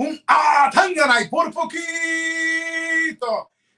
un Atanganay por poquito.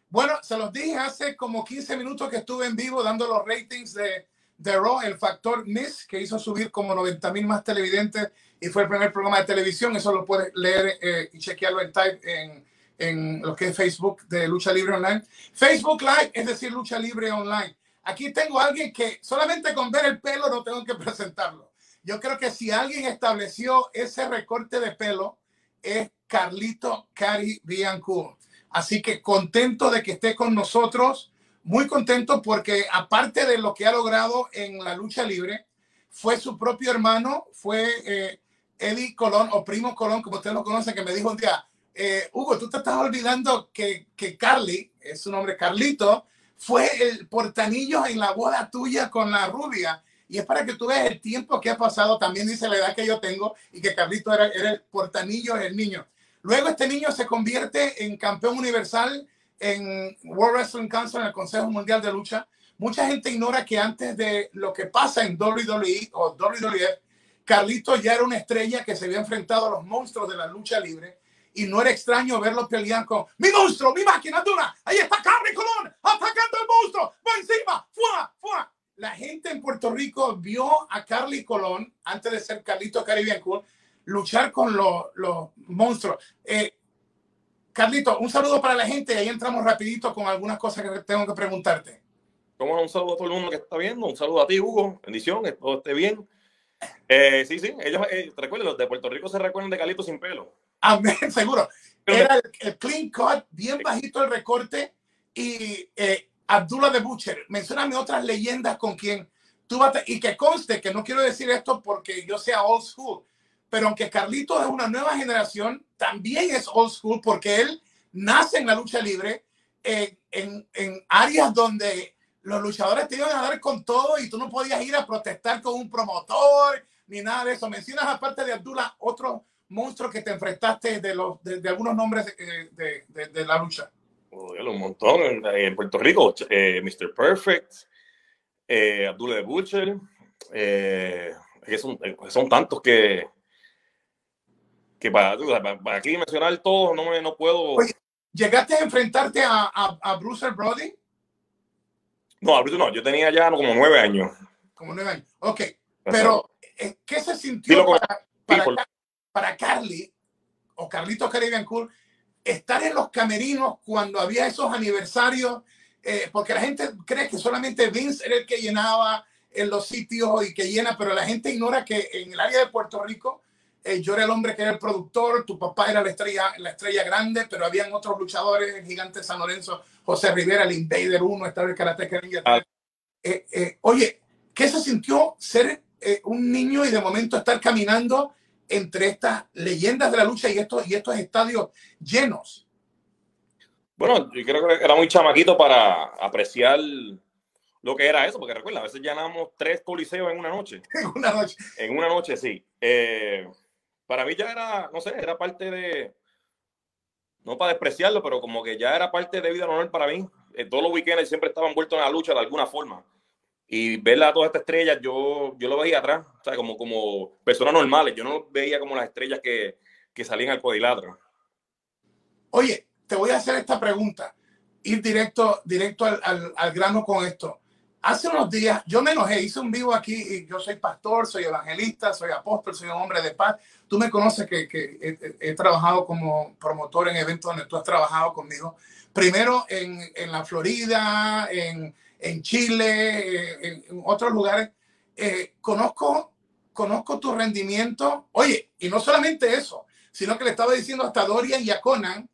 Bueno, se los dije hace como 15 minutos que estuve en vivo dando los ratings de, de Raw, el factor Miss, que hizo subir como 90 mil más televidentes y fue el primer programa de televisión. Eso lo puedes leer eh, y chequearlo en Type en, en lo que es Facebook de Lucha Libre Online. Facebook Live, es decir, Lucha Libre Online. Aquí tengo a alguien que solamente con ver el pelo no tengo que presentarlo. Yo creo que si alguien estableció ese recorte de pelo es Carlito Cari Bianco. Así que contento de que esté con nosotros, muy contento porque aparte de lo que ha logrado en la lucha libre, fue su propio hermano, fue eh, Eddie Colón o Primo Colón, como ustedes lo conocen, que me dijo un día, eh, Hugo, tú te estás olvidando que, que Carly, es su nombre Carlito, fue el portanillo en la boda tuya con la rubia. Y es para que tú veas el tiempo que ha pasado. También dice la edad que yo tengo y que Carlito era, era el portanillo, el niño. Luego este niño se convierte en campeón universal en World Wrestling Council, en el Consejo Mundial de Lucha. Mucha gente ignora que antes de lo que pasa en WWE o WWF, Carlito ya era una estrella que se había enfrentado a los monstruos de la lucha libre y no era extraño verlo pelear con mi monstruo, mi máquina dura. Ahí está Carly Colón atacando al monstruo, va encima, fuera, fuera. La gente en Puerto Rico vio a Carly Colón antes de ser Carlito Caribbean Cool luchar con los, los monstruos. Eh, Carlito, un saludo para la gente y ahí entramos rapidito con algunas cosas que tengo que preguntarte. Como un saludo a todo el mundo que está viendo, un saludo a ti, Hugo, bendición, que todo esté bien. Eh, sí, sí, ellos, eh, recuerden, los de Puerto Rico se recuerdan de Carlito sin pelo. Amén, seguro. Era el, clean cut, bien bajito el recorte y eh, Abdullah de Butcher. Mencióname otras leyendas con quien tú y que conste que no quiero decir esto porque yo sea old school, pero aunque Carlito es una nueva generación, también es old school porque él nace en la lucha libre en, en áreas donde los luchadores te iban a dar con todo y tú no podías ir a protestar con un promotor ni nada de eso. Mencionas aparte de Abdullah otro monstruo que te enfrentaste de, los, de, algunos nombres de, de, de la lucha. Oh, un montón. En, Puerto Rico, eh, Mr. Perfect, eh, Abdullah de Butcher. Eh, son, son tantos que, que para, para, aquí mencionar todos no, me, no puedo. ¿Llegaste a enfrentarte a, a, a Bruce Brody? No, a Bruce no, yo tenía ya como nueve años. Como nueve años, ok. Pero, eh, ¿qué se sintió para, para, para, Carly o Carlito Caribbean Cool estar en los camerinos cuando había esos aniversarios? Eh, porque la gente cree que solamente Vince era el que llenaba en los sitios y que llena, pero la gente ignora que en el área de Puerto Rico eh, yo era el hombre que era el productor, tu papá era la estrella, la estrella grande, pero habían otros luchadores, el gigante San Lorenzo, José Rivera, el Invader 1, estaba el Karate. Ah. Eh, eh, oye, ¿qué se sintió ser un niño y de momento estar caminando entre estas leyendas de la lucha y estos, y estos estadios llenos? Bueno, yo creo que era muy chamaquito para apreciar lo que era eso, porque recuerda, a veces llenamos tres coliseos en una noche. En una noche. En una noche, sí. Eh, para mí ya era, no sé, era parte de, no para despreciarlo, pero como que ya era parte de vida normal para mí. En todos los weekends siempre estaba envuelto en la lucha de alguna forma. Y verla a todas estas estrellas, yo, yo lo veía atrás, o sea, como, como personas normales. Yo no veía como las estrellas que, que salían al cuadrilátero. Oye, te voy a hacer esta pregunta. Ir directo, directo al, al, al grano con esto hace unos días yo me enojé, hice un vivo aquí y yo soy pastor, soy evangelista, soy apóstol, soy un hombre de paz. Tú me conoces que, que he, trabajado como promotor en eventos donde tú has trabajado conmigo. Primero en, en la Florida, en, en Chile, en, otros lugares. Eh, conozco, conozco tu rendimiento. Oye, y no solamente eso, sino que le estaba diciendo hasta Dorian y a Conan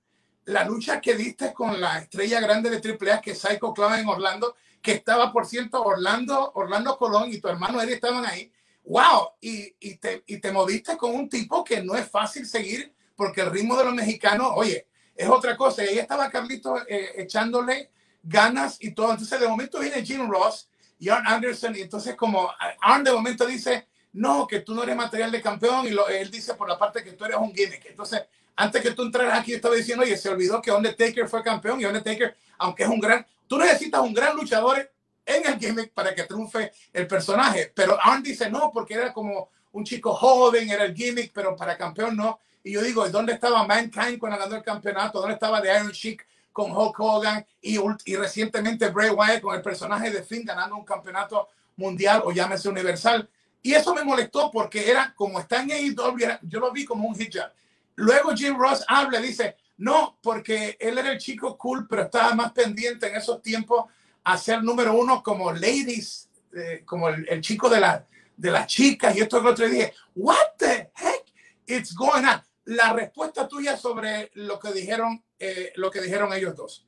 la lucha que diste con la estrella grande de AAA que es Psycho Clown en Orlando que estaba, por cierto, Orlando, Orlando Colón y tu hermano Eddie estaban ahí. ¡Wow! Y, y, te, y te moviste con un tipo que no es fácil seguir porque el ritmo de los mexicanos, oye, es otra cosa. Y ahí estaba Carlito eh, echándole ganas y todo. Entonces, de momento viene Jim Ross y Arn Anderson. Y entonces, como Arn de momento dice, no, que tú no eres material de campeón. Y lo, él dice por la parte que tú eres un gimmick. Entonces, antes que tú entraras aquí, estaba diciendo, oye, se olvidó que Undertaker fue campeón y Undertaker, aunque es un gran, Tú necesitas un gran luchador en el gimmick para que triunfe el personaje. Pero Arn dice no, porque era como un chico joven, era el gimmick, pero para campeón no. Y yo digo, ¿dónde estaba Mankind cuando ganó el campeonato? ¿Dónde estaba The Iron Sheik con Hulk Hogan? Y, y recientemente Bray Wyatt con el personaje de Finn ganando un campeonato mundial o llámese universal. Y eso me molestó porque era como está en AEW, yo lo vi como un hijab. Luego Jim Ross habla, dice, no, porque él era el chico cool, pero estaba más pendiente en esos tiempos a ser número uno como ladies, eh, como el, chico de, la, de las chicas y esto que otro. dije, what the heck it's going on? La respuesta tuya sobre lo que dijeron, eh, lo que dijeron ellos dos.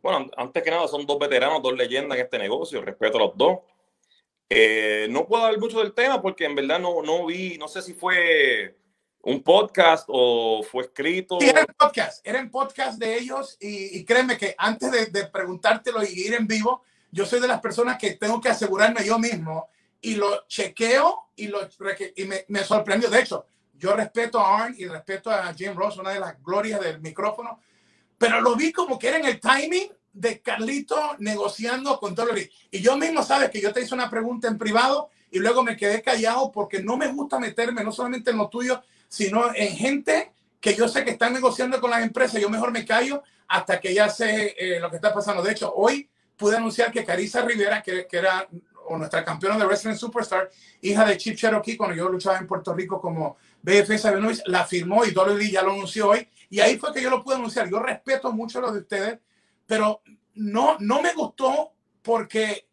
Bueno, antes que nada, son dos veteranos, dos leyendas en este negocio. Respeto a los dos. Eh, no puedo hablar mucho del tema porque en verdad no, no vi, no sé si fue un podcast o fue escrito. era podcast, era podcast de ellos y, créeme que antes de, preguntártelo y ir en vivo, yo soy de las personas que tengo que asegurarme yo mismo y lo chequeo y, lo, y me, sorprendió. De hecho, yo respeto a Arn y respeto a Jim Ross, una de las glorias del micrófono, pero lo vi como que era en el timing de Carlito negociando con Dolly. Y yo mismo, sabes que yo te hice una pregunta en privado y luego me quedé callado porque no me gusta meterme no solamente en lo tuyo, sino en gente que yo sé que están negociando con las empresas. Yo mejor me callo hasta que ya sé eh, lo que está pasando. De hecho, hoy pude anunciar que Carissa Rivera, que, que era o nuestra campeona de Wrestling Superstar, hija de Chip Cherokee, cuando yo luchaba en Puerto Rico como BFS Benoist, la firmó y Dolly ya lo anunció hoy. Y ahí fue que yo lo pude anunciar. Yo respeto mucho lo de ustedes pero no, no me gustó porque,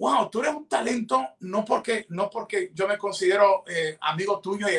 wow, tú eres un talento, no porque, no porque yo me considero eh, amigo tuyo, y,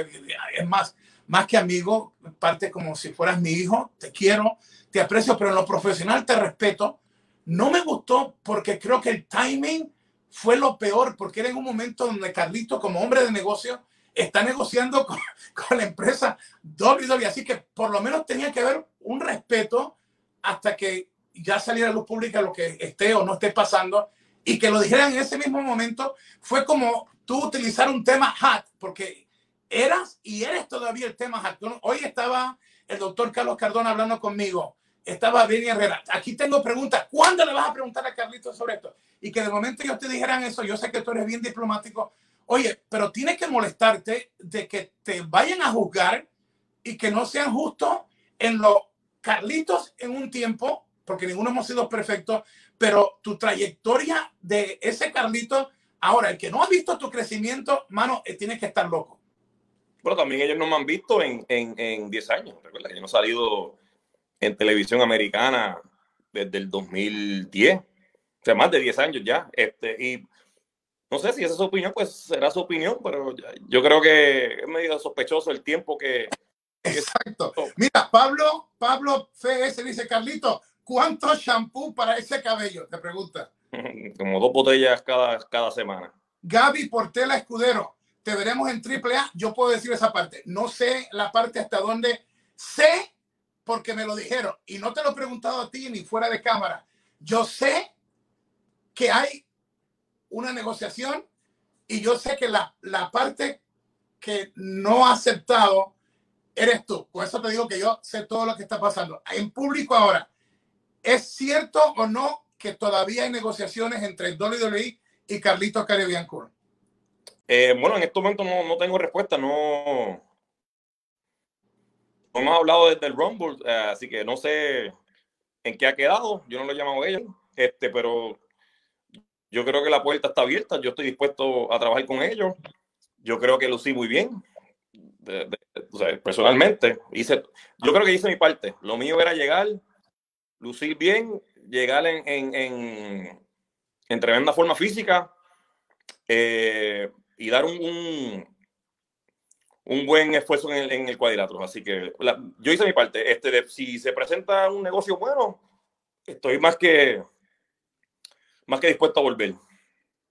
es más, más que amigo, parte como si fueras mi hijo, te quiero, te aprecio, pero en lo profesional te respeto. No me gustó porque creo que el timing fue lo peor, porque era en un momento donde Carlito, como hombre de negocio, está negociando con, con la empresa WWE. Así que por lo menos tenía que haber un respeto hasta que ya saliera a luz pública lo que esté o no esté pasando y que lo dijeran en ese mismo momento, fue como tú utilizar un tema hot, porque eras y eres todavía el tema hot. Hoy estaba el doctor Carlos Cardona hablando conmigo, estaba Benny Herrera. Aquí tengo preguntas, ¿cuándo le vas a preguntar a Carlito sobre esto? Y que de momento ellos te dijeran eso, yo sé que tú eres bien diplomático, oye, pero tienes que molestarte de que te vayan a juzgar y que no sean justos en los Carlitos en un tiempo porque ninguno hemos sido perfectos, pero tu trayectoria de ese Carlito, ahora, el que no ha visto tu crecimiento, mano, eh, tienes que estar loco. Pero también ellos no me han visto en, en, 10 años. Recuerda que yo no he salido en televisión americana desde el 2010. O sea, más de 10 años ya. Este, y no sé si esa es su opinión, pues será su opinión, pero yo creo que es medio sospechoso el tiempo que. Exacto. Mira, Pablo, Pablo FS dice, Carlito, ¿Cuánto shampoo para ese cabello? Te pregunta. Como dos botellas cada, cada semana. Gaby Portela Escudero, te veremos en AAA. Yo puedo decir esa parte. No sé la parte hasta dónde sé porque me lo dijeron y no te lo he preguntado a ti ni fuera de cámara. Yo sé que hay una negociación y yo sé que la, la parte que no ha aceptado eres tú. Por eso te digo que yo sé todo lo que está pasando. En público ahora, ¿Es cierto o no que todavía hay negociaciones entre WWE y Carlitos Caribbean Cool? Eh, bueno, en este momento no, no, tengo respuesta, no, no hemos hablado desde el Rumble, eh, así que no sé en qué ha quedado, yo no lo he llamado a ellos, este, pero yo creo que la puerta está abierta, yo estoy dispuesto a trabajar con ellos, yo creo que lucí muy bien, personalmente, hice, yo creo que hice mi parte, lo mío era llegar, lucir bien, llegar en, en, tremenda forma física eh, y dar un, un, buen esfuerzo en el, en el cuadrilátero. Así que yo hice mi parte. Este, si se presenta un negocio bueno, estoy más que, más que dispuesto a volver.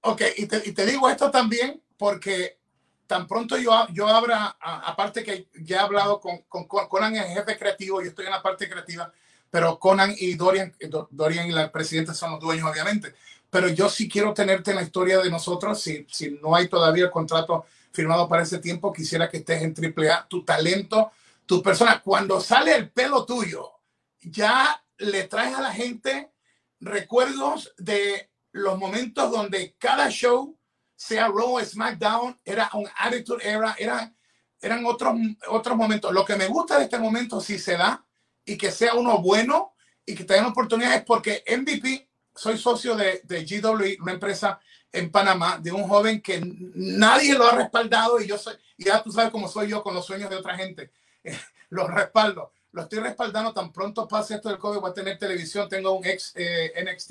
Ok, y te, y te digo esto también porque tan pronto yo, yo abra, aparte que ya he hablado con, con, con Conan, el jefe creativo, yo estoy en la parte creativa, pero Conan y Dorian, eh, Dorian y la presidenta son los dueños, obviamente. Pero yo sí quiero tenerte en la historia de nosotros. Si, si no hay todavía el contrato firmado para ese tiempo, quisiera que estés en AAA. Tu talento, tu persona. Cuando sale el pelo tuyo, ya le traes a la gente recuerdos de los momentos donde cada show sea Raw SmackDown, era un Attitude Era, era, eran otros, otros momentos. Lo que me gusta de este momento, si se da, y que sea uno bueno y que tengan oportunidades, porque MVP, soy socio de, de GWE, una empresa en Panamá, de un joven que nadie lo ha respaldado y yo soy, y ya tú sabes cómo soy yo con los sueños de otra gente. los respaldo. Lo estoy respaldando tan pronto pase esto del COVID, voy a tener televisión, tengo un ex eh, NXT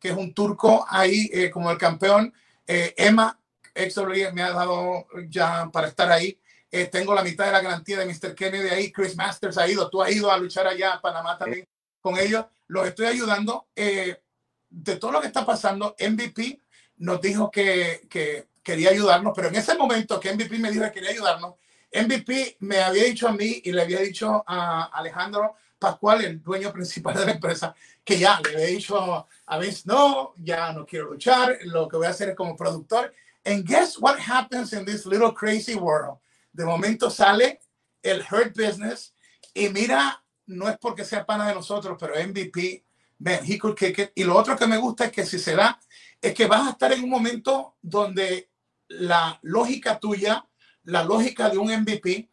que es un turco ahí eh, como el campeón. Eh, Emma, ex me ha dado ya para estar ahí. Tengo la mitad de la garantía de Mr. Kennedy ahí. Chris Masters ha ido. Tú has ido a luchar allá a Panamá también con ellos. Los estoy ayudando. de todo lo que está pasando, MVP nos dijo que, que, quería ayudarnos, pero en ese momento que MVP me dijo que quería ayudarnos, MVP me había dicho a mí y le había dicho a Alejandro Pascual, el dueño principal de la empresa, que ya le había dicho a Vince, no, ya no quiero luchar, lo que voy a hacer es como productor. And guess what happens in this little crazy world? De momento sale el Hurt Business y mira, no es porque sea pana de nosotros, pero MVP, man, he could kick. Y lo otro que me gusta es que si se da, es que vas a estar en un momento donde la lógica tuya, la lógica de un MVP,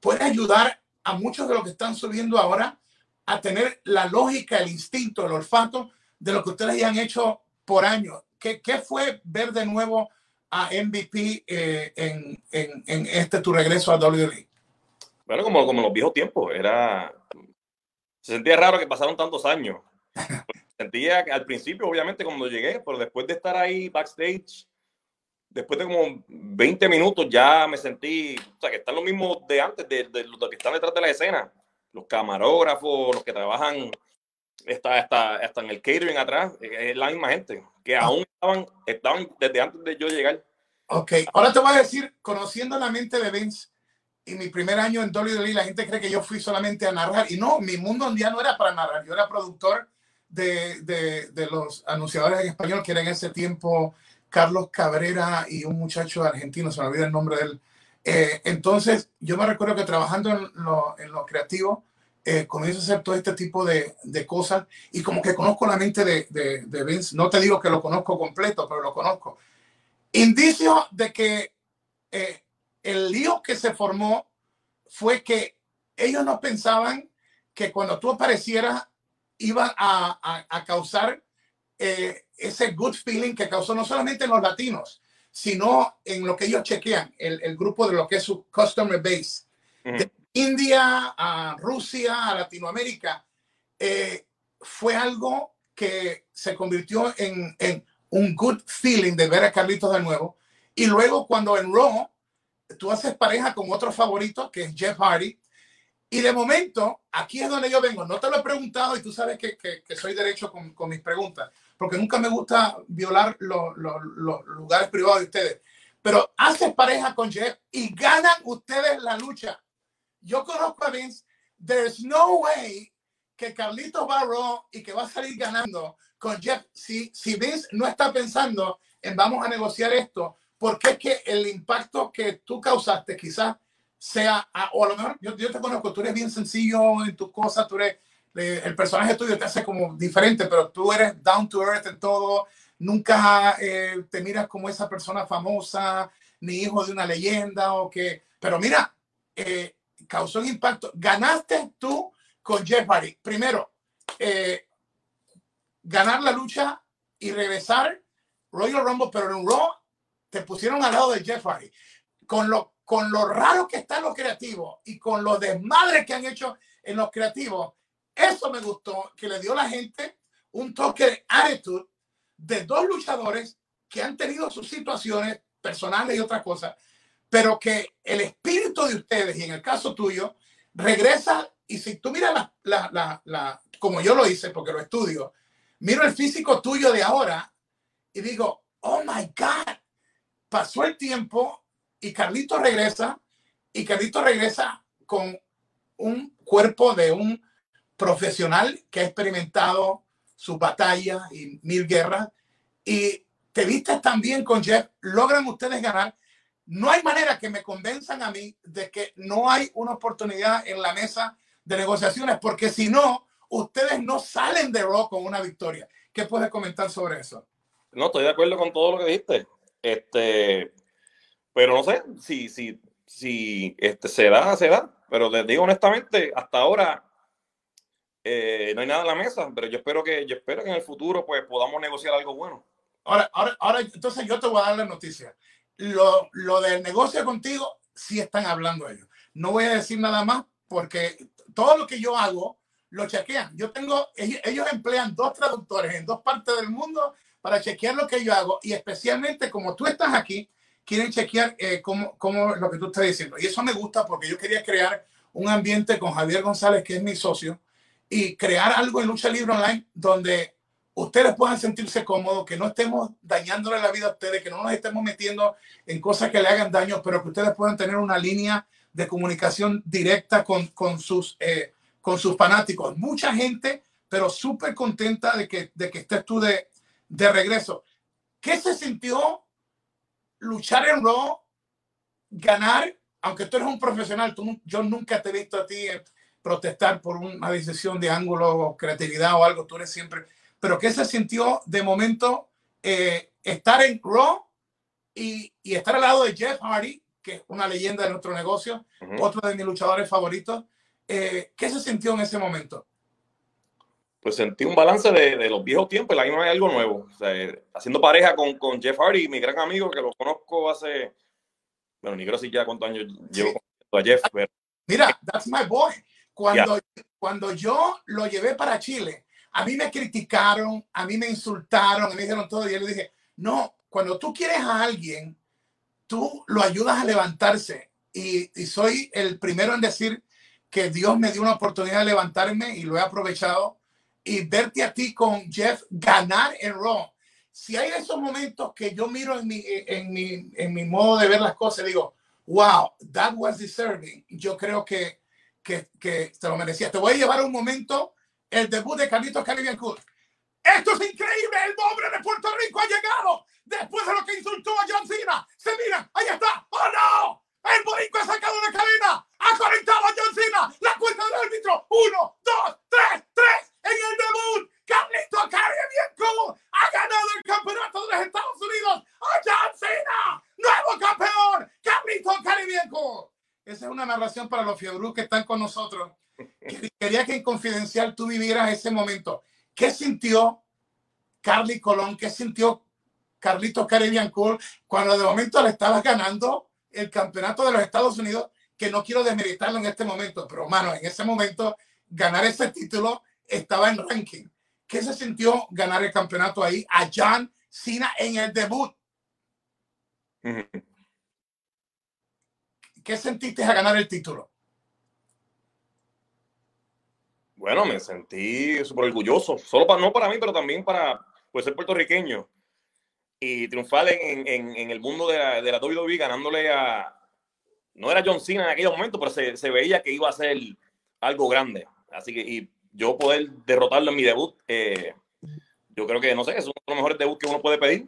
puede ayudar a muchos de los que están subiendo ahora a tener la lógica, el instinto, el olfato de lo que ustedes ya han hecho por años. ¿Qué, qué fue ver de nuevo a MVP eh, en, en, en, este tu regreso a WWE? Bueno, como, como en los viejos tiempos, era... Se sentía raro que pasaron tantos años. sentía que al principio, obviamente, cuando llegué, pero después de estar ahí backstage, después de como 20 minutos, ya me sentí, o sea, que están los mismos de antes, de, de los que están detrás de la escena, los camarógrafos, los que trabajan está, está, está en el catering atrás, es la misma gente, que ah. aún estaban, estaban desde antes de yo llegar. Ok, ahora te voy a decir, conociendo la mente de Vince, y mi primer año en WWE, la gente cree que yo fui solamente a narrar, y no, mi mundo un día no era para narrar, yo era productor de, de, de, los anunciadores en español, que era en ese tiempo Carlos Cabrera y un muchacho argentino, se me olvida el nombre de él. Eh, entonces, yo me recuerdo que trabajando en lo, en lo creativo, eh, comienzo a hacer todo este tipo de, de, cosas y como que conozco la mente de, de, de, Vince. No te digo que lo conozco completo, pero lo conozco. Indicio de que eh, el lío que se formó fue que ellos no pensaban que cuando tú aparecieras iba a, a, causar eh, ese good feeling que causó no solamente en los latinos, sino en lo que ellos chequean, el, el grupo de lo que es su customer base. India a Rusia, a Latinoamérica, eh, fue algo que se convirtió en, un good feeling de ver a Carlitos de nuevo. Y luego cuando en Raw tú haces pareja con otro favorito, que es Jeff Hardy, y de momento, aquí es donde yo vengo. No te lo he preguntado y tú sabes que, que, que soy derecho con, con, mis preguntas, porque nunca me gusta violar los, los, los lugares privados de ustedes. Pero haces pareja con Jeff y ganan ustedes la lucha. Yo conozco a Vince. There's no way que Carlitos va y que va a salir ganando con Jeff. Si, si Vince no está pensando en vamos a negociar esto, porque es que el impacto que tú causaste quizás sea, o a lo mejor yo, yo, te conozco, tú eres bien sencillo en tus cosas, tú eres, el personaje tuyo te hace como diferente, pero tú eres down to earth en todo, nunca eh, te miras como esa persona famosa, ni hijo de una leyenda, o que, pero mira, eh, causó un impacto. Ganaste tú con Jeff Hardy. Primero, eh, ganar la lucha y regresar Royal Rumble, pero en Raw te pusieron al lado de Jeff Hardy. Con lo con lo raro que está en los creativos y con los desmadres que han hecho en los creativos, eso me gustó, que le dio a la gente un toque de attitude de dos luchadores que han tenido sus situaciones personales y otras cosas, pero que el espíritu de ustedes, y en el caso tuyo, regresa, y si tú miras la, la, la, la como yo lo hice, porque lo estudio, miro el físico tuyo de ahora y digo, oh my God, pasó el tiempo y Carlito regresa, y Carlito regresa con un cuerpo de un profesional que ha experimentado su batalla y mil guerras. Y te viste también con Jeff, logran ustedes ganar. No hay manera que me convenzan a mí de que no hay una oportunidad en la mesa de negociaciones, porque si no, ustedes no salen de Raw con una victoria. ¿Qué puedes comentar sobre eso? No, estoy de acuerdo con todo lo que dijiste. Este, pero no sé si, si, si este, se da, se da. Pero les digo honestamente, hasta ahora eh, no hay nada en la mesa, pero yo espero que, yo espero que en el futuro pues podamos negociar algo bueno. Ahora, ahora, ahora entonces yo te voy a dar la noticia. Lo, lo del negocio contigo, sí están hablando ellos. No voy a decir nada más porque todo lo que yo hago lo chequean. Yo tengo, ellos, emplean dos traductores en dos partes del mundo para chequear lo que yo hago y especialmente como tú estás aquí, quieren chequear eh, cómo, cómo, lo que tú estás diciendo. Y eso me gusta porque yo quería crear un ambiente con Javier González, que es mi socio, y crear algo en Lucha Libre Online donde ustedes puedan sentirse cómodos, que no estemos dañándole la vida a ustedes, que no nos estemos metiendo en cosas que le hagan daño, pero que ustedes puedan tener una línea de comunicación directa con, con sus, eh, con sus fanáticos. Mucha gente, pero súper contenta de que, de que estés tú de, de regreso. ¿Qué se sintió luchar en Raw, ganar, aunque tú eres un profesional, tú, yo nunca te he visto a ti protestar por una decisión de ángulo, creatividad o algo, tú eres siempre, pero ¿qué se sintió de momento eh, estar en Raw y, y, estar al lado de Jeff Hardy, que es una leyenda de nuestro negocio, otro de mis luchadores favoritos? Eh, ¿Qué se sintió en ese momento? Pues sentí un balance de, de los viejos tiempos y la misma hay algo nuevo. O sea, haciendo pareja con, con, Jeff Hardy, mi gran amigo, que lo conozco hace, bueno, ni creo si ya cuántos años llevo con Jeff. Mira, that's my boy. Cuando, cuando yo lo llevé para Chile, a mí me criticaron, a mí me insultaron, me dijeron todo y yo le dije, no, cuando tú quieres a alguien, tú lo ayudas a levantarse. Y, soy el primero en decir que Dios me dio una oportunidad de levantarme y lo he aprovechado. Y verte a ti con Jeff ganar en Raw. Si hay esos momentos que yo miro en mi, en mi, en mi modo de ver las cosas, digo, wow, that was deserving. Yo creo que que, que se lo merecía. Te voy a llevar un momento el debut de Carlitos Caribbean Cool. Esto es increíble. El nombre de Puerto Rico ha llegado después de lo que insultó a John Cena. Se mira, ahí está. ¡Oh no! El boricua ha sacado la cadena. Ha conectado a John Cena. La cuenta del árbitro. Uno, dos, tres, tres. En el debut, Carlitos Caribbean Cool ha ganado el campeonato de los Estados Unidos a John Cena. Nuevo campeón, Carlitos Caribbean Cool. Esa es una narración para los Fiebrus que están con nosotros. Quería que en confidencial tú vivieras ese momento. ¿Qué sintió Carly Colón? ¿Qué sintió Carlito Caribbean Cool cuando de momento le estabas ganando el campeonato de los Estados Unidos? Que no quiero desmeritarlo en este momento, pero mano, en ese momento ganar ese título estaba en ranking. ¿Qué se sintió ganar el campeonato ahí a John Cena en el debut? ¿Qué sentiste a ganar el título? Bueno, me sentí súper orgulloso, solo para, no para mí, pero también para pues, ser puertorriqueño y triunfar en, en, en el mundo de la, de la WWE ganándole a, no era John Cena en aquel momento, pero se, se, veía que iba a ser algo grande. Así que y yo poder derrotarlo en mi debut, eh, yo creo que, no sé, es uno de los mejores debuts que uno puede pedir.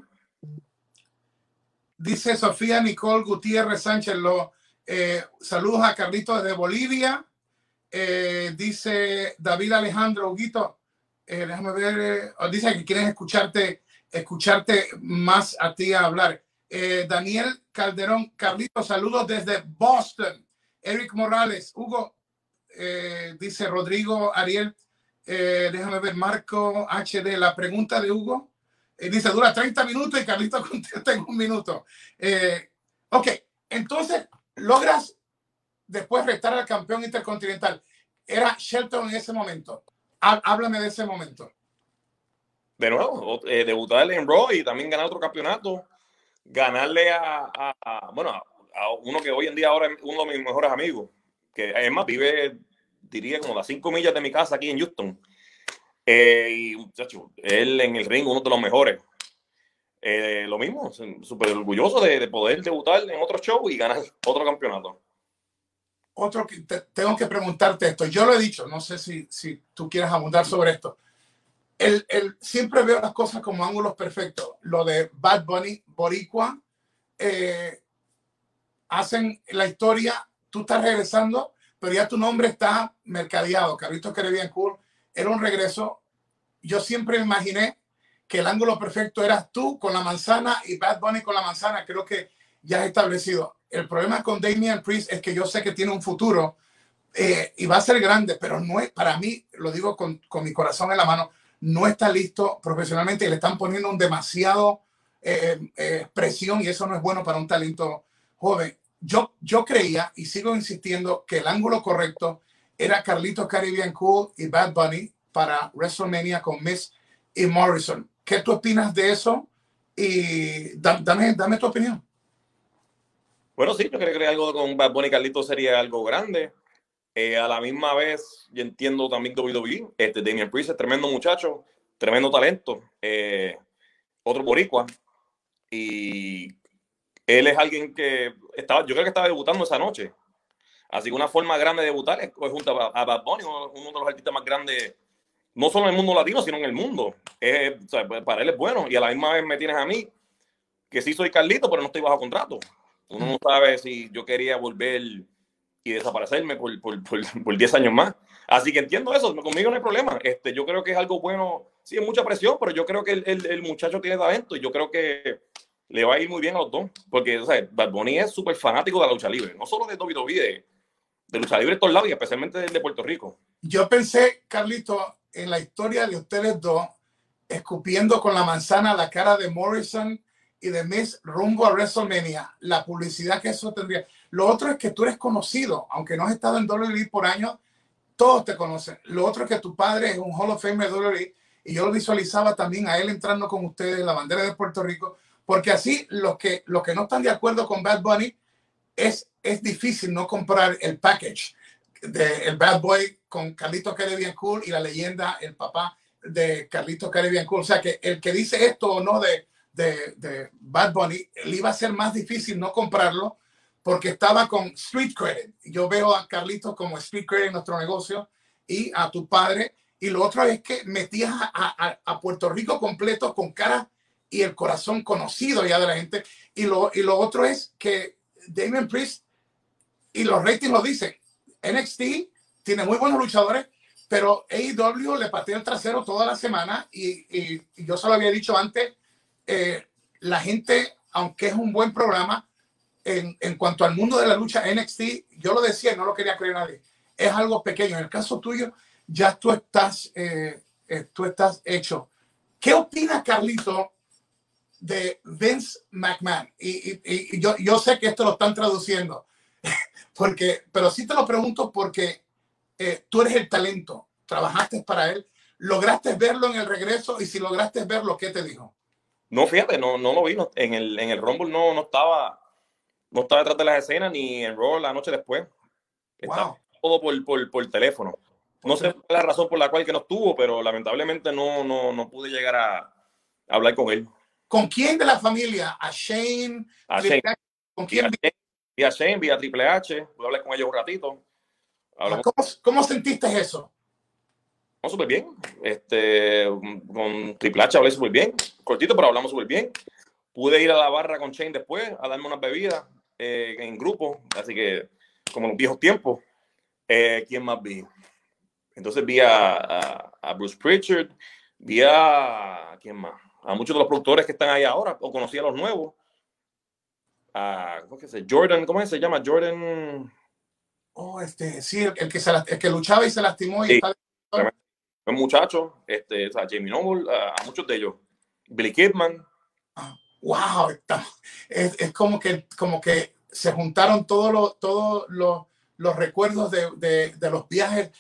Dice Sofía Nicole Gutiérrez Sánchez, lo, eh, saludos a Carlitos de Bolivia. Eh, dice David Alejandro Huguito, eh, déjame ver, oh, dice que quieres escucharte, escucharte más a ti hablar. Daniel Calderón, Carlitos, saludos desde Boston. Eric Morales, Hugo, dice Rodrigo Ariel, déjame ver, Marco HD, la pregunta de Hugo, dice, dura 30 minutos y Carlitos contesta en un minuto. ok, entonces, logras después restar al campeón intercontinental. Era Shelton en ese momento. Háblame de ese momento. De nuevo, eh, debutar en Raw y también ganar otro campeonato. Ganarle a, bueno, a uno que hoy en día ahora es uno de mis mejores amigos, que además vive, diría, como a cinco millas de mi casa aquí en Houston. Eh, y muchacho, él en el ring, uno de los mejores. Eh, lo mismo, súper orgulloso de, de, poder debutar en otro show y ganar otro campeonato. Otro que tengo que preguntarte esto. Yo lo he dicho, no sé si, si tú quieres abundar sobre esto. El, el, siempre veo las cosas como ángulos perfectos. Lo de Bad Bunny, Boricua, eh, hacen la historia, tú estás regresando, pero ya tu nombre está mercadeado. Carlitos Caribbean Cool era un regreso. Yo siempre imaginé que el ángulo perfecto eras tú con la manzana y Bad Bunny con la manzana. Creo que ya es establecido. El problema con Damian Priest es que yo sé que tiene un futuro eh, y va a ser grande, pero no es, para mí, lo digo con, con, mi corazón en la mano, no está listo profesionalmente y le están poniendo un demasiado eh, eh, presión y eso no es bueno para un talento joven. Yo, yo creía y sigo insistiendo que el ángulo correcto era Carlitos Caribbean Cool y Bad Bunny para WrestleMania con Miss y Morrison. ¿Qué tú opinas de eso? Y dame, dame tu opinión. Bueno, sí, yo creo que algo con Bad Bunny y Carlitos sería algo grande. Eh, a la misma vez, yo entiendo también WWE. Este, Damian Priest es tremendo muchacho, tremendo talento. Eh, otro boricua. Y él es alguien que estaba, yo creo que estaba debutando esa noche. Así que una forma grande de debutar es junto a, Bad Bunny, uno de los artistas más grandes, no solo en el mundo latino, sino en el mundo. Pues, para él es bueno. Y a la misma vez me tienes a mí, que sí soy Carlito, pero no estoy bajo contrato. Uno no sabe si yo quería volver y desaparecerme por, por, por, 10 años más. Así que entiendo eso, conmigo no hay problema. Este, yo creo que es algo bueno, sí, es mucha presión, pero yo creo que el, el, el muchacho tiene talento y yo creo que le va a ir muy bien a los dos, porque o sea, Bad Bunny es súper fanático de la lucha libre, no solo de WWE, de, de lucha libre de todos lados y especialmente de, Puerto Rico. Yo pensé, Carlito, en la historia de ustedes dos, escupiendo con la manzana la cara de Morrison y de Miss rumbo a WrestleMania, la publicidad que eso tendría. Lo otro es que tú eres conocido, aunque no has estado en WWE por años, todos te conocen. Lo otro es que tu padre es un Hall of Fame de WWE y yo lo visualizaba también a él entrando con ustedes, la bandera de Puerto Rico, porque así los que, los que no están de acuerdo con Bad Bunny, es, es difícil no comprar el package de el Bad Boy con Carlito Caribbean Cool y la leyenda, el papá de Carlito Caribbean Cool. O sea que el que dice esto o no de, de, de Bad Bunny, le iba a ser más difícil no comprarlo porque estaba con Street Credit. Yo veo a Carlitos como Street Credit en nuestro negocio y a tu padre. Y lo otro es que metías a, a, Puerto Rico completo con cara y el corazón conocido ya de la gente. Y lo, y lo otro es que Damien Priest y los ratings lo dicen. NXT tiene muy buenos luchadores, pero AEW le patea el trasero toda la semana y, y, yo se lo había dicho antes, eh, la gente, aunque es un buen programa, en, en, cuanto al mundo de la lucha NXT, yo lo decía no lo quería creer nadie, es algo pequeño. En el caso tuyo, ya tú estás, eh, eh, tú estás hecho. ¿Qué opina Carlito de Vince McMahon? Y, yo, yo sé que esto lo están traduciendo, porque, pero sí te lo pregunto porque tú eres el talento, trabajaste para él, lograste verlo en el regreso y si lograste verlo, ¿qué te dijo? No, fíjate, no, no lo vi, en, el, en el Rumble no, no estaba no estaba detrás de las escenas ni en Raw la noche después. Estaba todo por, por, por teléfono. No sé la razón por la cual que no estuvo, pero lamentablemente no, no, no pude llegar a, hablar con él. ¿Con quién de la familia? ¿A Shane? A Shane. ¿Con quién? Y a Shane, vía Triple H. Pude hablar con ellos un ratito. ¿Cómo, ¿Cómo, sentiste eso? No, súper bien. Este, con Triple H hablé súper bien. Cortito, pero hablamos súper bien. Pude ir a la barra con Shane después a darme unas bebidas eh, en grupo, así que como en los viejos tiempos. Eh, ¿Quién más vi? Entonces vi a, a, Bruce Pritchard, vi a, ¿quién más? A muchos de los productores que están ahí ahora, o conocí a los nuevos. A, ¿cómo es que Jordan, ¿cómo se llama? Jordan. Oh, este, sí, el, que, se, el que luchaba y se lastimó. Y está... Un muchacho, este, o sea, Jamie Noble, a, a, muchos de ellos. Billy Kidman. Wow, es, es, como, que, como que se juntaron todos los, todos los, los recuerdos de, de, de, los viajes.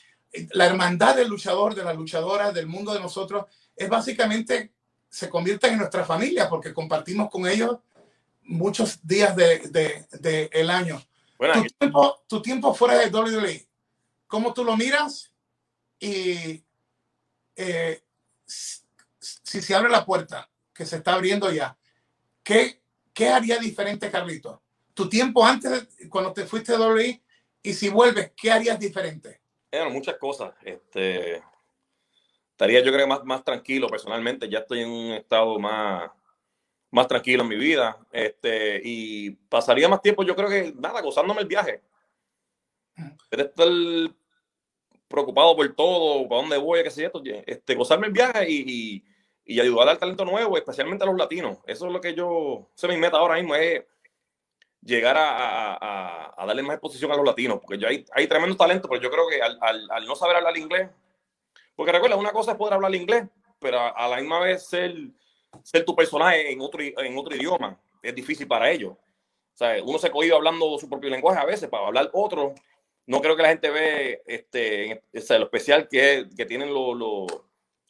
La hermandad del luchador, de las luchadoras, del mundo de nosotros, es básicamente, se convierten en nuestra familia porque compartimos con ellos muchos días del de, de, el año. tu, tiempo, tu tiempo fuera de WWE, ¿cómo tú lo miras? Y eh, si se abre la puerta, que se está abriendo ya, ¿Qué, qué haría diferente, Carlito? Tu tiempo antes, cuando te fuiste de WWE, y si vuelves, ¿qué harías diferente? Bueno, muchas cosas. Este, estaría yo creo más, más tranquilo personalmente. Ya estoy en un estado más, más tranquilo en mi vida. Este, y pasaría más tiempo, yo creo que nada, gozándome el viaje. De estar preocupado por todo, para dónde voy, qué sé yo, este, gozarme el viaje y, y ayudar al talento nuevo, especialmente a los latinos. Eso es lo que yo, esa es mi meta ahora mismo, es llegar a, darle más exposición a los latinos, porque ya hay, hay tremendo talento, pero yo creo que al, no saber hablar inglés, porque recuerda, una cosa es poder hablar inglés, pero a, la misma vez ser, ser tu personaje en otro, en otro idioma es difícil para ellos. O sea, uno se cohibe hablando su propio lenguaje a veces para hablar otro. No creo que la gente ve este, lo especial que, que tienen los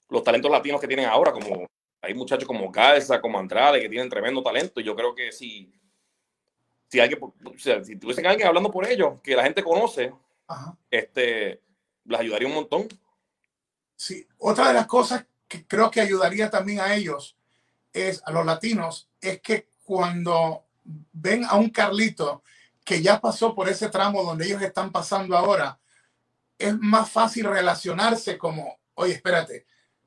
los talentos latinos que tienen ahora, como hay muchachos como Calza, como Andrade, que tienen tremendo talento. Y yo creo que si, si, alguien, o sea, si tuviesen alguien hablando por ellos, que la gente conoce, este les ayudaría un montón. Sí, otra de las cosas que creo que ayudaría también a ellos, es a los latinos, es que cuando ven a un Carlito que ya pasó por ese tramo donde ellos están pasando ahora, es más fácil relacionarse como, oye, espérate,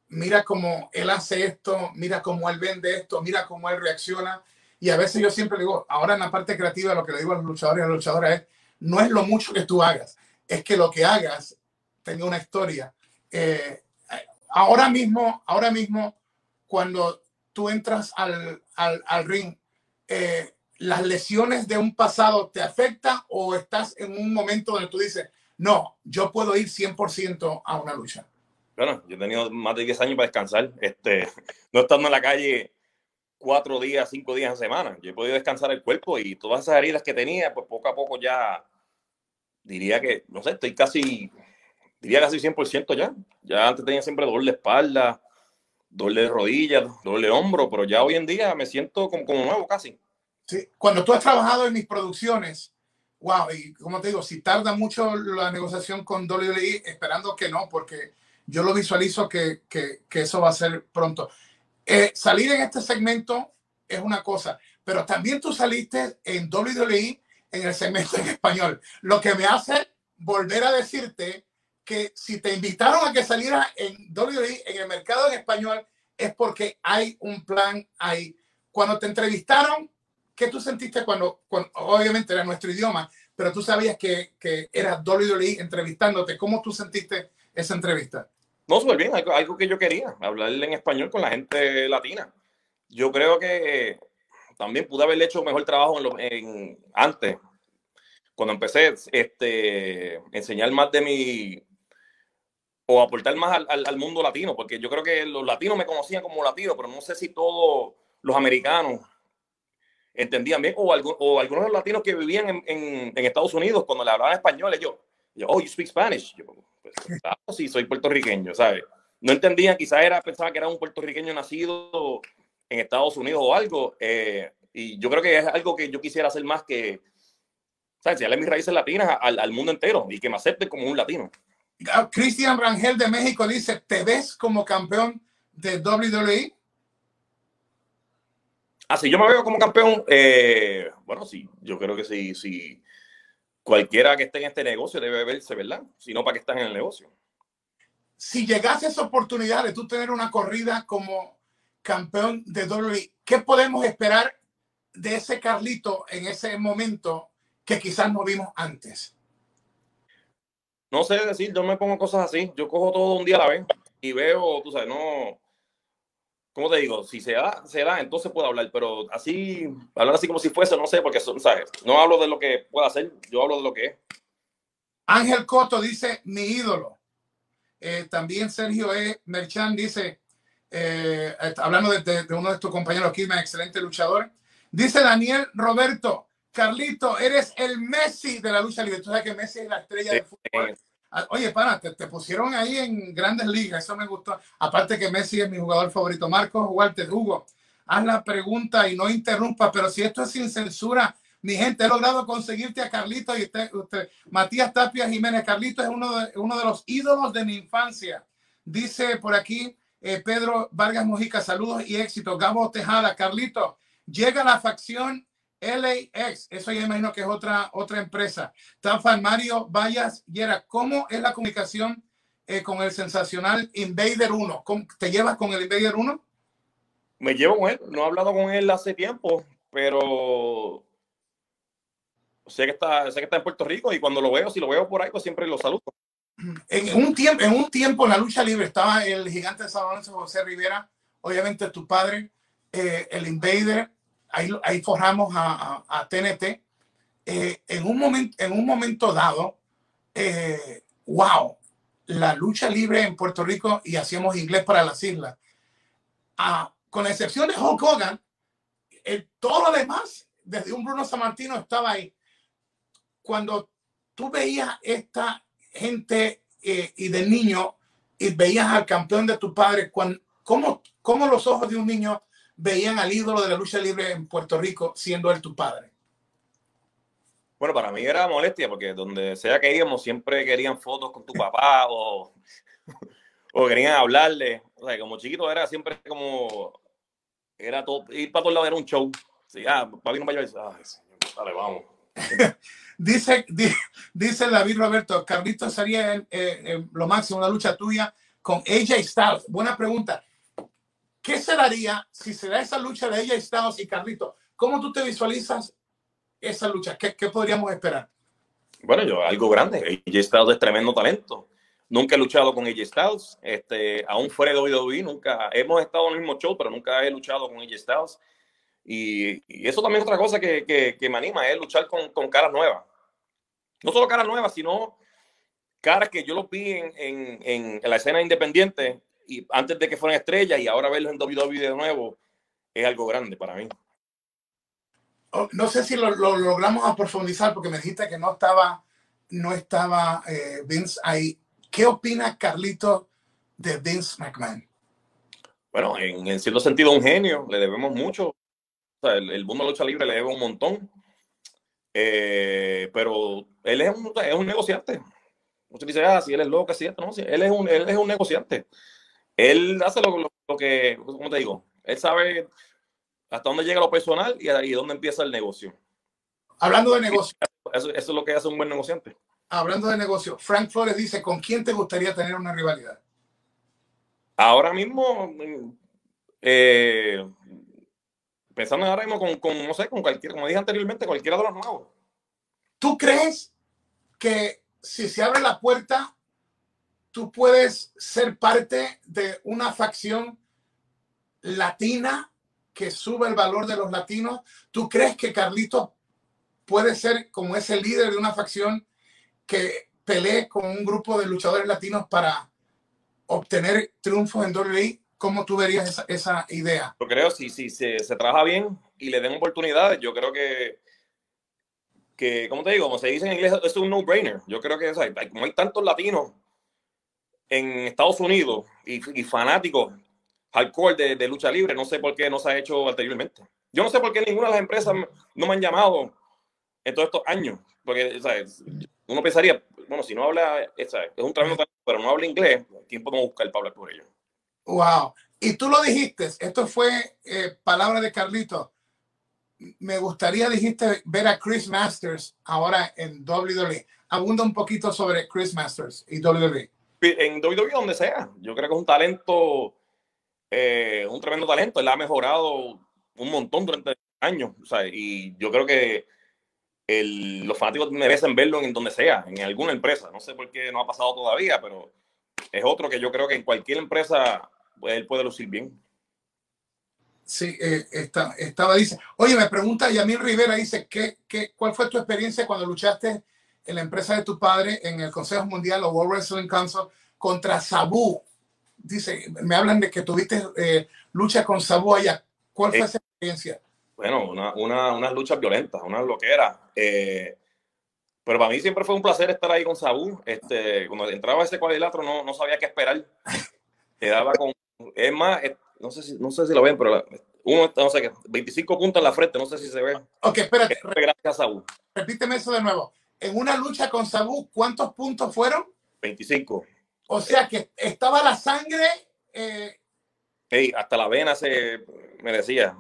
mira cómo él hace esto, mira cómo él vende esto, mira cómo él reacciona. Y a veces yo siempre digo, ahora en la parte creativa lo que le digo a los luchadores y a las luchadoras es, no es lo mucho que tú hagas, es que lo que hagas tenga una historia. Eh, ahora mismo, ahora mismo, cuando tú entras al, al, ring, eh, ¿las lesiones de un pasado te afectan o estás en un momento donde tú dices, no, yo puedo ir 100% a una lucha? bueno, yo he tenido más de 10 años para descansar, este, no estando en la calle cuatro días, cinco días a semana. Yo he podido descansar el cuerpo y todas esas heridas que tenía, pues poco a poco ya diría que, no sé, estoy casi, diría casi 100% ya. Ya antes tenía siempre dolor de espalda, dolor de rodillas, dolor de hombro, pero ya hoy en día me siento como, como nuevo casi. Sí, cuando tú has trabajado en mis producciones, wow, y como te digo, si tarda mucho la negociación con WWE, esperando que no, porque yo lo visualizo que, que, que eso va a ser pronto. Eh, salir en este segmento es una cosa, pero también tú saliste en WWE en el segmento en español, lo que me hace volver a decirte que si te invitaron a que salieras en WWE en el mercado en español es porque hay un plan ahí. Cuando te entrevistaron, ¿qué tú sentiste cuando, cuando obviamente era nuestro idioma, pero tú sabías que, que era WWE entrevistándote? ¿Cómo tú sentiste esa entrevista? No, súper bien, algo, que yo quería, hablar en español con la gente latina. Yo creo que también pude haber hecho mejor trabajo en, antes, cuando empecé este, enseñar más de mi, o aportar más al, mundo latino, porque yo creo que los latinos me conocían como latino, pero no sé si todos los americanos entendían bien, o, o algunos latinos que vivían en, en, Estados Unidos, cuando le hablaban español, ellos, yo, oh, you speak Spanish. Yo, pues, sí, soy puertorriqueño, ¿sabes? No entendían, quizás era, pensaba que era un puertorriqueño nacido en Estados Unidos o algo. Eh, y yo creo que es algo que yo quisiera hacer más que, ¿sabes? Darle mis raíces latinas al, al mundo entero y que me acepten como un latino. Cristian Rangel de México dice, ¿te ves como campeón de WWE? Ah, sí, yo me veo como campeón. Eh, bueno, sí, yo creo que sí, sí cualquiera que esté en este negocio debe verse, ¿verdad? Si no, ¿para qué estás en el negocio? Si llegase esa oportunidad de tú tener una corrida como campeón de WWE, ¿qué podemos esperar de ese Carlito en ese momento que quizás no vimos antes? No sé decir, yo me pongo cosas así, yo cojo todo un día a la vez y veo, tú sabes, no, ¿cómo te digo? Si se da, se da, entonces puedo hablar, pero así, hablar así como si fuese, no sé, porque, ¿sabes? No hablo de lo que pueda hacer, yo hablo de lo que es. Ángel Coto dice, mi ídolo. Eh, también Sergio E. Merchan dice, eh, hablando de, uno de tus compañeros aquí, un excelente luchador. Dice Daniel Roberto, Carlito, eres el Messi de la lucha libre. Tú sabes que Messi es la estrella de fútbol. Ah, oye, pana, te, pusieron ahí en grandes ligas, eso me gustó. Aparte que Messi es mi jugador favorito. Marcos Walter Hugo, haz la pregunta y no interrumpa, pero si esto es sin censura, mi gente, he logrado conseguirte a Carlito y usted, usted Matías Tapia Jiménez. Carlito es uno de, uno de los ídolos de mi infancia. Dice por aquí eh, Pedro Vargas Mojica, saludos y éxito. Gabo Tejada, Carlito, llega la facción LAX, eso ya imagino que es otra, otra empresa. Tafan Mario Vallas Yera, ¿cómo es la comunicación eh, con el sensacional Invader 1? ¿Te llevas con el Invader 1? Me llevo con él, no he hablado con él hace tiempo, pero sé que está, sé que está en Puerto Rico y cuando lo veo, si lo veo por ahí, pues siempre lo saludo. En un tiempo, en un tiempo en la lucha libre estaba el gigante de San José Rivera, obviamente tu padre, eh, el Invader, ahí, ahí forjamos a, TNT. Eh, en, un momento, en un momento dado, eh, wow, la lucha libre en Puerto Rico y hacíamos inglés para las islas. Ah, con la excepción de Hulk Hogan, el, todo lo demás, desde un Bruno Sammartino estaba ahí. Cuando tú veías esta gente eh, y de niño y veías al campeón de tu padre, cuando, ¿cómo, ¿cómo los ojos de un niño veían al ídolo de la lucha libre en Puerto Rico siendo él tu padre? Bueno, para mí era molestia porque donde sea que íbamos siempre querían fotos con tu papá o, o querían hablarle. O sea, como chiquito era siempre como era todo, ir para todos lados era un show. Sí, ah, papi no vaya a Ay, señor, dale, vamos. dice, dice David Roberto, Carlito sería eh, eh, lo máximo, una lucha tuya con AJ Styles. Buena pregunta. ¿Qué se daría si se da esa lucha de AJ Styles y Carlito? ¿Cómo tú te visualizas esa lucha? ¿Qué, qué podríamos esperar? Bueno, yo algo grande. AJ Styles es tremendo talento. Nunca he luchado con AJ Styles. Este, aún fuera de WWE, nunca hemos estado en el mismo show, pero nunca he luchado con AJ Styles. Y, eso también es otra cosa que, que, me anima, es luchar con, con, caras nuevas. No solo caras nuevas, sino caras que yo los vi en, en, en, la escena independiente y antes de que fueran estrellas y ahora verlos en WWE de nuevo es algo grande para mí. Oh, no sé si lo, logramos a profundizar porque me dijiste que no estaba, no estaba eh, Vince ahí. ¿Qué opina Carlito de Vince McMahon? Bueno, en, en cierto sentido un genio, le debemos mucho el, mundo de la lucha libre le debe un montón. Eh, pero él es un, es un negociante. Usted dice, ah, si él es loco, es cierto. No, él, es un, él es un negociante. Él hace lo, lo, que, ¿cómo te digo? Él sabe hasta dónde llega lo personal y, y dónde empieza el negocio. Hablando de negocio. Eso, eso, es lo que hace un buen negociante. Hablando de negocio, Frank Flores dice, ¿con quién te gustaría tener una rivalidad? Ahora mismo, eh, pensando ahora mismo con, con, no sé, con cualquier, como dije anteriormente, cualquiera de los nuevos. ¿Tú crees que si se abre la puerta, tú puedes ser parte de una facción latina que sube el valor de los latinos? ¿Tú crees que Carlito puede ser como ese líder de una facción que pelee con un grupo de luchadores latinos para obtener triunfos en WWE? ¿Cómo tú verías esa, esa idea? Yo creo, si, si se, se, trabaja bien y le den oportunidades, yo creo que, que, como te digo, como se dice en inglés, es un no-brainer. Yo creo que, o como hay tantos latinos en Estados Unidos y, y fanáticos hardcore de, de, lucha libre, no sé por qué no se ha hecho anteriormente. Yo no sé por qué ninguna de las empresas no me han llamado en todos estos años. Porque, ¿sabes? uno pensaría, bueno, si no habla, es un trabajo, pero no habla inglés, ¿quién podemos buscar para hablar por ello? Wow. Y tú lo dijiste, esto fue eh, palabra de Carlito. Me gustaría, dijiste, ver a Chris Masters ahora en WWE. Abunda un poquito sobre Chris Masters y WWE. En WWE, donde sea. Yo creo que es un talento, eh, un tremendo talento. Él ha mejorado un montón durante años. O sea, y yo creo que el, los fanáticos merecen verlo en donde sea, en alguna empresa. No sé por qué no ha pasado todavía, pero es otro que yo creo que en cualquier empresa pues, él puede lucir bien. Sí, eh, está, estaba, dice, oye, me pregunta Yamil Rivera, dice, ¿qué, qué, ¿cuál fue tu experiencia cuando luchaste en la empresa de tu padre en el Consejo Mundial o World Wrestling Council contra Sabu? Dice, me hablan de que tuviste eh, lucha con Sabu allá. ¿Cuál fue eh, esa experiencia? Bueno, una, una, unas luchas violentas, una loquera. Eh, pero para mí siempre fue un placer estar ahí con Sabu. Este, cuando entraba ese cuadrilátero no, no sabía qué esperar. Quedaba con es más, no sé si, no sé si lo ven, pero uno, no sé qué, 25 puntos en la frente, no sé si se ve. Ok, espérate. Gracias a Sabu. Repíteme eso de nuevo. En una lucha con Sabu, ¿cuántos puntos fueron? 25. O sea que estaba la sangre. Eh... hasta la vena se me decía.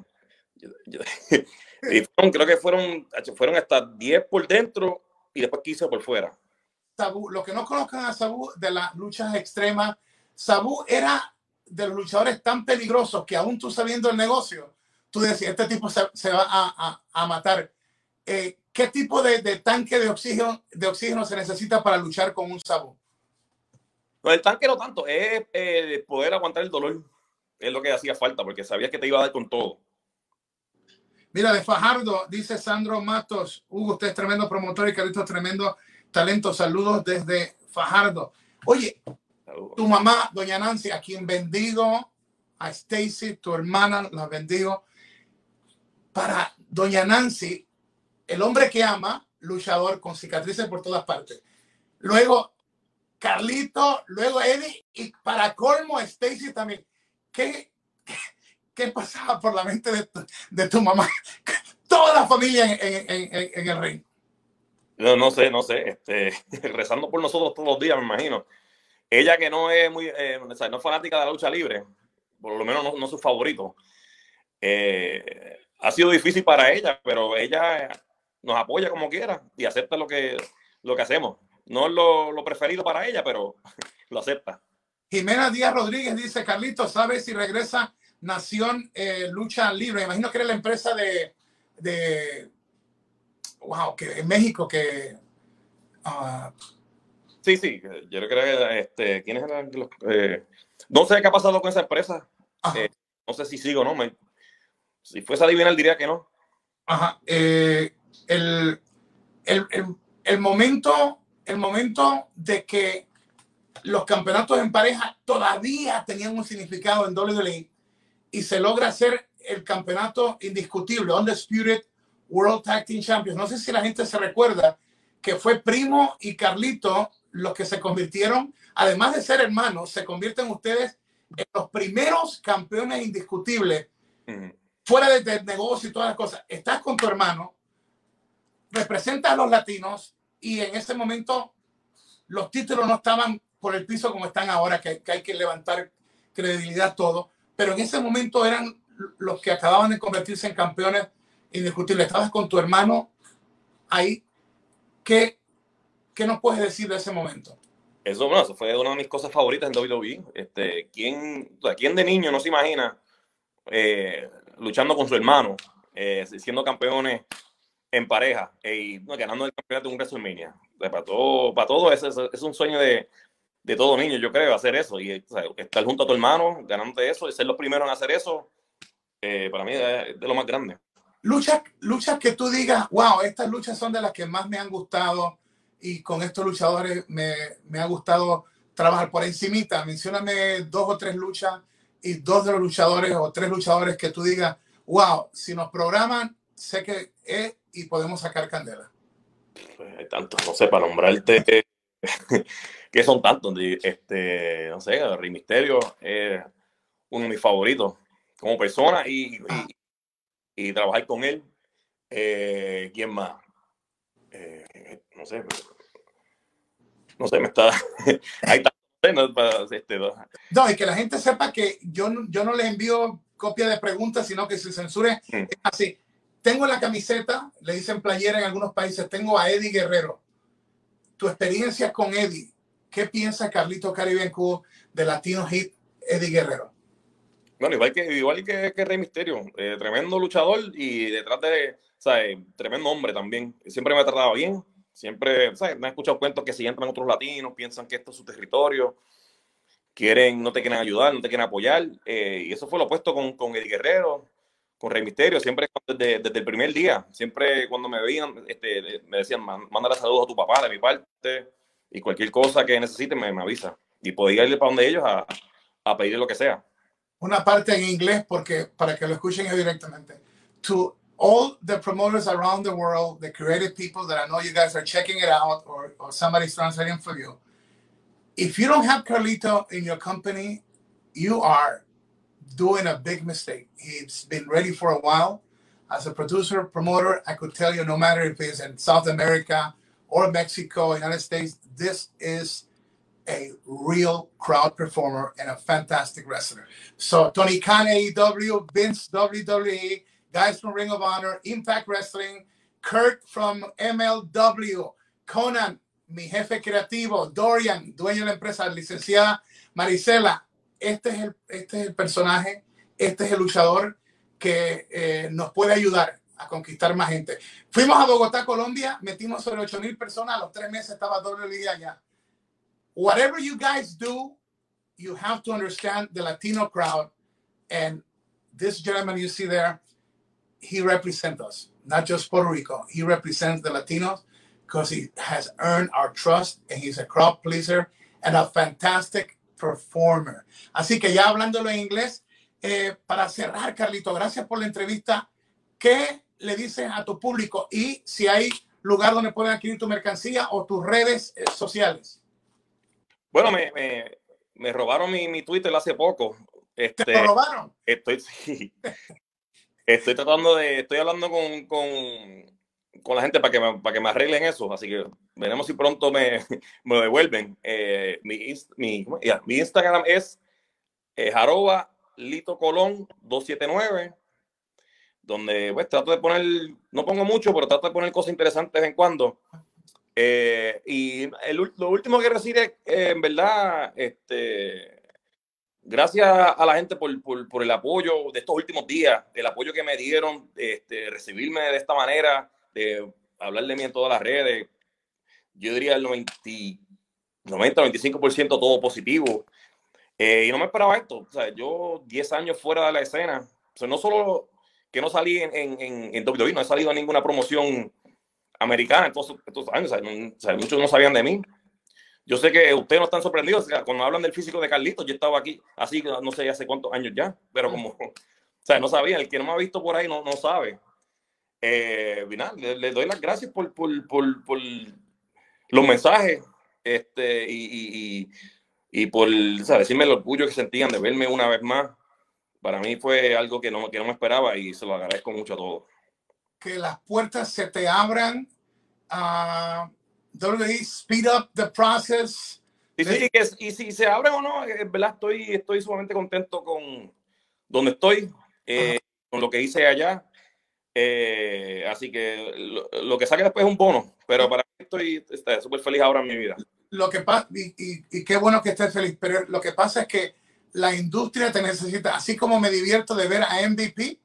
y creo que fueron, fueron hasta 10 por dentro y después 15 por fuera. Sabu, lo que no conozcan a Sabu de las luchas extremas, Sabu era de los luchadores tan peligrosos que aún tú sabiendo el negocio, tú decías, este tipo se, va a, a, matar. Eh, ¿Qué tipo de, de, tanque de oxígeno, de oxígeno se necesita para luchar con un sabo? No, el tanque no tanto, es eh, poder aguantar el dolor. es lo que hacía falta, porque sabías que te iba a dar con todo. Mira, de Fajardo, dice Sandro Matos, Hugo, usted es tremendo promotor y Carlitos tremendo talento. Saludos desde Fajardo. Oye, tu mamá, doña Nancy, a quien bendigo, a Stacy, tu hermana, la bendigo. Para doña Nancy, el hombre que ama, luchador con cicatrices por todas partes. Luego, Carlito, luego Eddie y para colmo, Stacy también. ¿Qué, qué, pasaba por la mente de tu, de tu mamá? Toda la familia en, en, en, el ring. No, no sé, no sé. Este, rezando por nosotros todos los días, me imagino. Ella que no es muy, eh, no es fanática de la lucha libre, por lo menos no, no su favorito. Eh, ha sido difícil para ella, pero ella nos apoya como quiera y acepta lo que, lo que hacemos. No es lo, lo preferido para ella, pero lo acepta. Jimena Díaz Rodríguez dice, Carlito, ¿sabes si regresa Nación eh, Lucha Libre? Imagino que era la empresa de, de wow, que en México que... Uh, sí, sí, yo creo que este, ¿quiénes eran los, eh, no sé qué ha pasado con esa empresa. Eh, no sé si sigo o no. Me, si fuese a adivinar, diría que no. Ajá. Eh, el, el, el, momento, el momento de que los campeonatos en pareja todavía tenían un significado en WWE y se logra hacer el campeonato indiscutible, Undisputed World Tag Team Champions. No sé si la gente se recuerda que fue Primo y Carlito los que se convirtieron, además de ser hermanos, se convierten ustedes en los primeros campeones indiscutibles, fuera de, de, negocio y todas las cosas. Estás con tu hermano, representas a los latinos y en ese momento los títulos no estaban por el piso como están ahora, que, hay que levantar credibilidad todo, pero en ese momento eran los que acababan de convertirse en campeones indiscutibles. Estabas con tu hermano ahí. ¿Qué, qué nos puedes decir de ese momento? Eso, bueno, eso fue una de mis cosas favoritas en WWE. Este, ¿quién, ¿Quién de niño no se imagina eh, luchando con su hermano, eh, siendo campeones en pareja eh, y ganando el campeonato de un WrestleMania? Para todo, para todo eso es, un sueño de, de, todo niño, yo creo, hacer eso. Y estar junto a tu hermano, ganándote eso y ser los primeros en hacer eso, para mí es de lo más grande. Luchas, luchas que tú digas, wow, estas luchas son de las que más me han gustado y con estos luchadores me, me ha gustado trabajar por encimita. Mencióname dos o tres luchas y dos de los luchadores o tres luchadores que tú digas, wow, si nos programan, sé que es y podemos sacar candela. Pues hay tantos, no sé, para nombrarte, que son tantos. Este, no sé, Rey Misterio es uno de mis favoritos como persona y, y, trabajar con él. Eh, ¿Quién más? Eh, no sé, no sé, me está. Ahí este, no, y que la gente sepa que yo, yo no les envío copia de preguntas, sino que se censure mm. así. Tengo la camiseta, le dicen playera en algunos países, tengo a Eddie Guerrero. Tu experiencia con Eddie, ¿qué piensa Carlito Caribe de Latino Hit Eddie Guerrero? Bueno, igual que, igual que, que Rey Misterio, eh, tremendo luchador y detrás de, ¿sabes? Tremendo hombre también. Siempre me ha tratado bien Siempre, ¿sabes? Me han escuchado cuentos que si entran otros latinos, piensan que esto es su territorio, quieren, no te quieren ayudar, no te quieren apoyar. Eh, y eso fue lo opuesto con, con Eddie Guerrero, con Rey Misterio, siempre desde, desde, el primer día, siempre cuando me veían, este, me decían, mándale saludos a tu papá de mi parte, y cualquier cosa que necesite me, me avisa. Y podía ir para donde ellos a, a pedir lo que sea. Una parte en inglés, porque para que lo escuchen directamente. To all the promoters around the world, the creative people that I know you guys are checking it out or, or somebody's translating for you. If you don't have Carlito in your company, you are doing a big mistake. He's been ready for a while. As a producer, promoter, I could tell you no matter if it's in South America or Mexico, United States, this is a real crowd performer and a fantastic wrestler. So Tony Khan, AEW, Vince, WWE, guys from Ring of Honor, Impact Wrestling, Kurt from MLW, Conan, mi jefe creativo, Dorian, dueño de la empresa, licenciada Marisela. Este es el, este es el personaje, este es el luchador que eh, nos puede ayudar a conquistar más gente. Fuimos a Bogotá, Colombia, metimos sobre 8 mil personas, los tres meses estaba liga allá. Whatever you guys do, you have to understand the Latino crowd And this gentleman you see there, he represents us, not just Puerto Rico. He represents the Latinos because he has earned our trust and he's a crowd pleaser and a fantastic performer. Así que ya hablándolo en inglés, eh, para cerrar, Carlito, gracias por la entrevista. ¿Qué le dices a tu público y si hay lugar donde pueden adquirir tu mercancía o tus redes eh, sociales? Bueno, me, me, me robaron mi, mi, Twitter hace poco. Este, ¿Te lo robaron? Estoy, sí, estoy tratando de, estoy hablando con, con, con la gente para que, me, para que me arreglen eso, así que veremos si pronto me, me devuelven. Eh, mi, mi, mi, Instagram es eh, arroba Lito Colón 279 donde pues trato de poner, no pongo mucho, pero trato de poner cosas interesantes de vez en cuando. Eh, y el, lo último que decir en verdad, este, gracias a la gente por, por, por, el apoyo de estos últimos días, el apoyo que me dieron, este, recibirme de esta manera, de hablar de mí en todas las redes. Yo diría el 90, 90 95% todo positivo. Eh, y no me esperaba esto. O sea, yo 10 años fuera de la escena. O sea, no solo que no salí en, en, en WWE, no he salido a ninguna promoción americana en todos estos años. O sea, muchos no sabían de mí. Yo sé que ustedes no están sorprendidos. O sea, cuando hablan del físico de Carlitos, yo estaba aquí así, no sé hace cuántos años ya, pero como, o sea, no sabían. El que no me ha visto por ahí no, no sabe. Eh, le, le, doy las gracias por, por, por, por los mensajes este, y, y, y, por sea, decirme el orgullo que sentían de verme una vez más para mí fue algo que no, que no me esperaba y se lo agradezco mucho a todos. Que las puertas se te abran. Uh, WWE, speed up the process. Y, sí, que, y si se abren o no, es verdad, estoy, estoy sumamente contento con donde estoy, eh, con lo que hice allá. Eh, así que lo, lo, que saque después es un bono, pero para mí estoy súper feliz ahora en mi vida. Lo que pasa, y, y, y, qué bueno que estés feliz, pero lo que pasa es que la industria te necesita. Así como me divierto de ver a MVP,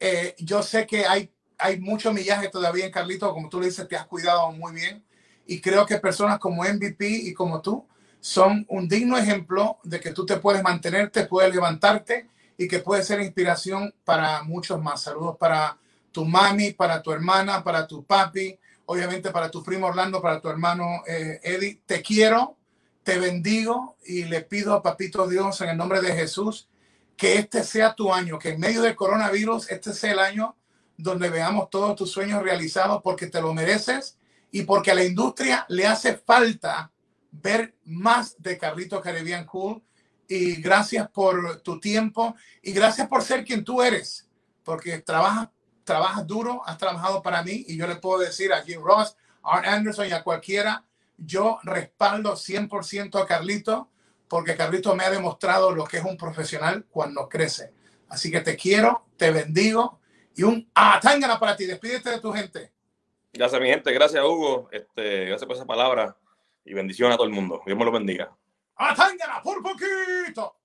eh, yo sé que hay, hay mucho millaje todavía en Carlito, como tú le dices, te has cuidado muy bien. Y creo que personas como MVP y como tú son un digno ejemplo de que tú te puedes mantenerte, puedes levantarte y que puedes ser inspiración para muchos más. Saludos para tu mami, para tu hermana, para tu papi, obviamente para tu primo Orlando, para tu hermano eh, Eddie. Te quiero te bendigo y le pido a Papito Dios en el nombre de Jesús que este sea tu año, que en medio del coronavirus este sea el año donde veamos todos tus sueños realizados porque te lo mereces y porque a la industria le hace falta ver más de Carlito Caribbean Cool. Y gracias por tu tiempo y gracias por ser quien tú eres, porque trabajas, trabajas duro, has trabajado para mí y yo le puedo decir a Jim Ross, a Art Anderson y a cualquiera yo respaldo 100% a Carlito porque Carlito me ha demostrado lo que es un profesional cuando crece. Así que te quiero, te bendigo y un atángana para ti. Despídete de tu gente. Gracias, mi gente. Gracias, Hugo. Este, gracias por esa palabra y bendición a todo el mundo. Dios me lo bendiga. Atángana por poquito.